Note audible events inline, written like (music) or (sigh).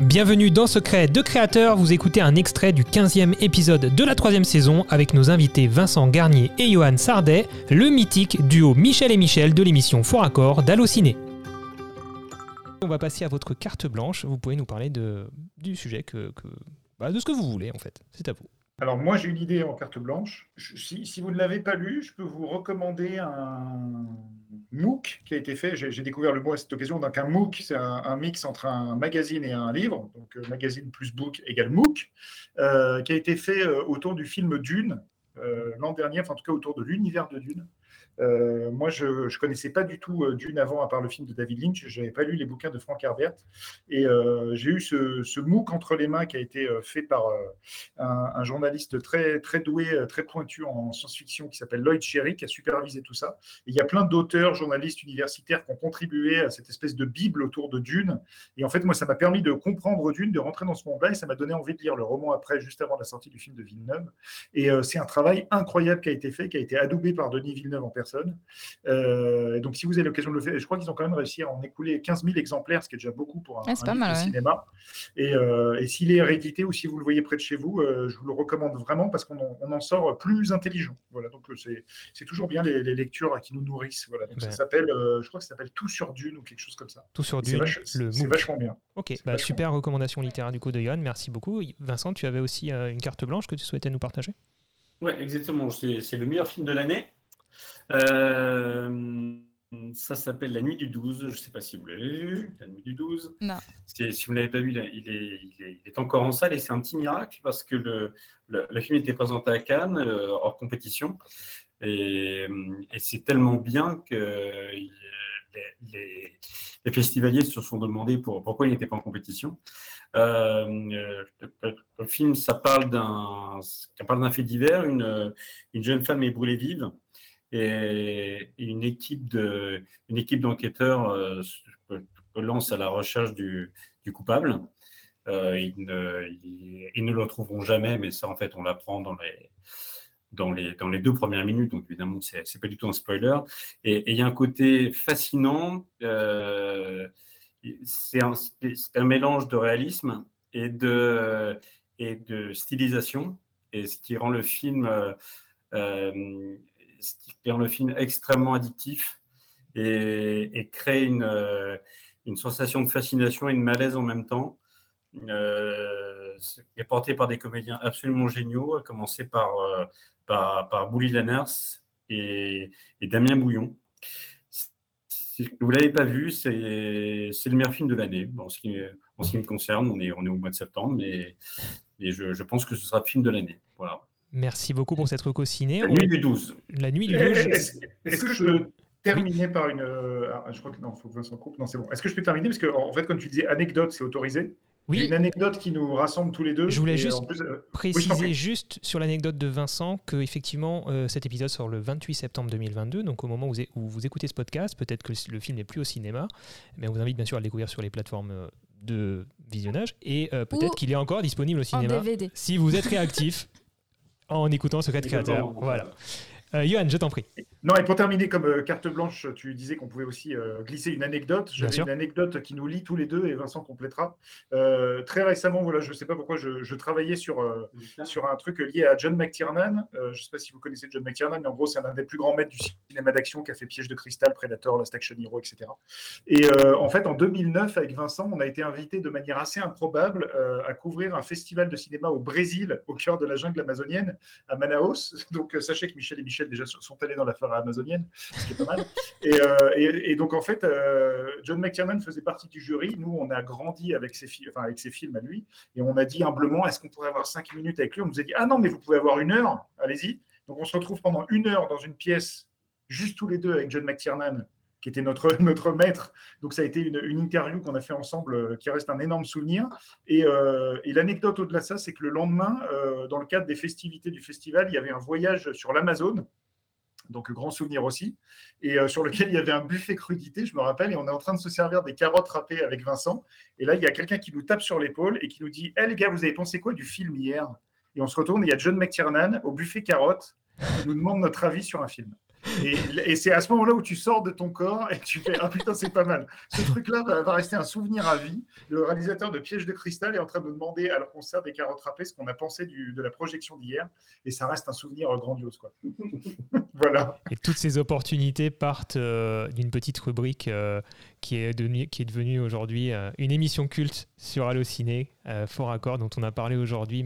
Bienvenue dans Secret de Créateur, vous écoutez un extrait du 15e épisode de la troisième saison avec nos invités Vincent Garnier et Johan Sardet, le mythique duo Michel et Michel de l'émission Fort Accord d'Allociné. On va passer à votre carte blanche, vous pouvez nous parler de, du sujet, que, bah, de ce que vous voulez en fait, c'est à vous. Alors moi j'ai une idée en carte blanche. Si, si vous ne l'avez pas lu, je peux vous recommander un MOOC qui a été fait. J'ai découvert le mot à cette occasion. Donc un MOOC, c'est un, mix entre un magazine et un livre. Donc euh, magazine plus book égale MOOC, euh, qui a été fait euh, autour du film Dune l'an dernier, en tout cas autour de l'univers de Dune. Euh, moi, je ne connaissais pas du tout euh, Dune avant, à part le film de David Lynch. Je n'avais pas lu les bouquins de Frank Herbert. Et euh, j'ai eu ce, MOOC entre les mains qui a été fait par un, journaliste très, très doué, très pointu en science-fiction qui s'appelle Lloyd Cherry, qui a supervisé tout ça. Et il y a plein d'auteurs, journalistes, universitaires qui ont contribué à cette espèce de bible autour de Dune. Et en fait, moi, ça m'a permis de comprendre Dune, de rentrer dans ce monde-là, et ça m'a donné envie de lire le roman après, juste avant la sortie du film de Villeneuve. Et c'est un travail incroyable qui a été fait, qui a été adoubé par Denis Villeneuve en personne. Euh, et donc, si vous avez l'occasion de le faire, je crois qu'ils ont quand même réussi à en écouler 15 000 exemplaires, ce qui est déjà beaucoup pour un, c'est un mal, de ouais. cinéma. Et, euh, et s'il est réédité ou si vous le voyez près de chez vous, euh, je vous le recommande vraiment parce qu'on en, on en sort plus intelligent. Voilà, donc c'est toujours bien les, les lectures qui nous nourrissent. Voilà, donc Ben. ça s'appelle, euh, je crois que ça s'appelle Tout sur Dune ou quelque chose comme ça. Tout sur C'est Dune, le c'est vachement bien. Ok, bah, vachement super recommandation littéraire du coup de Johan, merci beaucoup. Vincent, tu avais aussi euh, une carte blanche que tu souhaitais nous partager? Ouais, exactement. C'est le meilleur film de l'année. Euh, ça s'appelle La Nuit du 12. Je ne sais pas si vous l'avez vu. La Nuit du 12. Non. C'est- Si vous ne l'avez pas vu, il est, il, est, il est encore en salle et c'est un petit miracle parce que le, le, le film était présenté à Cannes euh, hors compétition. Et, et c'est tellement bien que euh, les, les- les festivaliers se sont demandé pour, pourquoi il n'était pas en compétition. Euh, euh, le, le film, ça parle d'un ça parle d'un fait divers. Une, une jeune femme est brûlée vive et, une équipe de équipe d'enquêteurs euh, lance à la recherche du, coupable. Euh, ils, ne, le retrouveront jamais, mais ça, en fait, on l'apprend dans les, dans, les, dans les deux premières minutes. Donc, évidemment, c'est c'est pas du tout un spoiler. Et il y a un côté fascinant. euh, c'est un, c'est un mélange de réalisme et de, et de stylisation. Et ce qui rend le film, euh, ce qui rend le film extrêmement addictif et, crée une, euh, une sensation de fascination et de malaise en même temps. Euh, est porté par des comédiens absolument géniaux, à commencer par, euh, par, Lanners et, Damien Bouillon. Si vous ne l'avez pas vu, c'est le meilleur film de l'année. En, ce qui, me concerne, on est, au mois de septembre, mais, mais je, je pense que ce sera le film de l'année. Voilà. Merci beaucoup pour cette reco ciné. La nuit du 12. La nuit du Eh, 12. Est-ce que je peux terminer par une. euh, ah, je crois que non, il faut que Vincent coupe. Non, c'est bon. Est-ce que je peux terminer? Parce que, en fait, comme tu disais, anecdote, c'est autorisé. Oui, une anecdote qui nous rassemble tous les deux. Je voulais juste en plus, euh, préciser juste sur l'anecdote de Vincent que effectivement euh, cet épisode sort le 28 septembre 2022, donc au moment où vous, é- où vous écoutez ce podcast, peut-être que le film n'est plus au cinéma, mais on vous invite bien sûr à le découvrir sur les plateformes euh, de visionnage et euh, peut-être qu'il est encore disponible au En cinéma DVD. si vous êtes réactif (laughs) en écoutant Secret Créateur. Voilà. Euh, Johan, je t'en prie. Non, et pour terminer, comme euh, carte blanche, tu disais qu'on pouvait aussi euh, glisser une anecdote. J'avais une anecdote qui nous lie tous les deux et Vincent complétera. Euh, très récemment, voilà, je ne sais pas pourquoi, je, je travaillais sur, euh, sur un truc lié à John McTiernan. Euh, je ne sais pas si vous connaissez John McTiernan, mais en gros, c'est un des plus grands maîtres du cinéma d'action qui a fait Piège de cristal, Predator, Last Action Hero, etc. Et euh, en fait, en 2009, avec Vincent, on a été invité de manière assez improbable euh, à couvrir un festival de cinéma au Brésil, au cœur de la jungle amazonienne, à Manaus. (laughs) Donc, euh, sachez que Michel et Michel déjà sont allés dans la forêt amazonienne, ce qui est pas mal. Et, euh, donc, en fait, euh, John McTiernan faisait partie du jury. Nous, on a grandi avec ses, fi- enfin, avec ses films à lui. Et on a dit humblement, est-ce qu'on pourrait avoir cinq minutes avec lui? On nous a dit, ah non, mais vous pouvez avoir une heure, allez-y. Donc, on se retrouve pendant une heure dans une pièce, juste tous les deux avec John McTiernan, qui était notre, (laughs) notre maître. Donc, ça a été une, interview qu'on a fait ensemble, euh, qui reste un énorme souvenir. Et, l'anecdote au-delà de ça, c'est que le lendemain, dans le cadre des festivités du festival, il y avait un voyage sur l'Amazone donc grand souvenir aussi, et euh, sur lequel il y avait un buffet crudité, je me rappelle, et on est en train de se servir des carottes râpées avec Vincent, et là, il y a quelqu'un qui nous tape sur l'épaule et qui nous dit Eh les gars, vous avez pensé quoi du film hier? Et on se retourne, et il y a John McTiernan au buffet carottes qui nous demande notre avis sur un film. Et, c'est à ce moment-là où tu sors de ton corps et tu fais Ah putain, c'est pas mal. Ce truc-là va, rester un souvenir à vie. Le réalisateur de Piège de cristal est en train de demander, alors qu'on sert des carottes râpées, ce qu'on a pensé de la projection d'hier. Et ça reste un souvenir grandiose. Quoi. (laughs) voilà. Et toutes ces opportunités partent euh, d'une petite rubrique euh, qui, est devenue, aujourd'hui euh, une émission culte sur Allociné, Fort Accord, dont on a parlé aujourd'hui.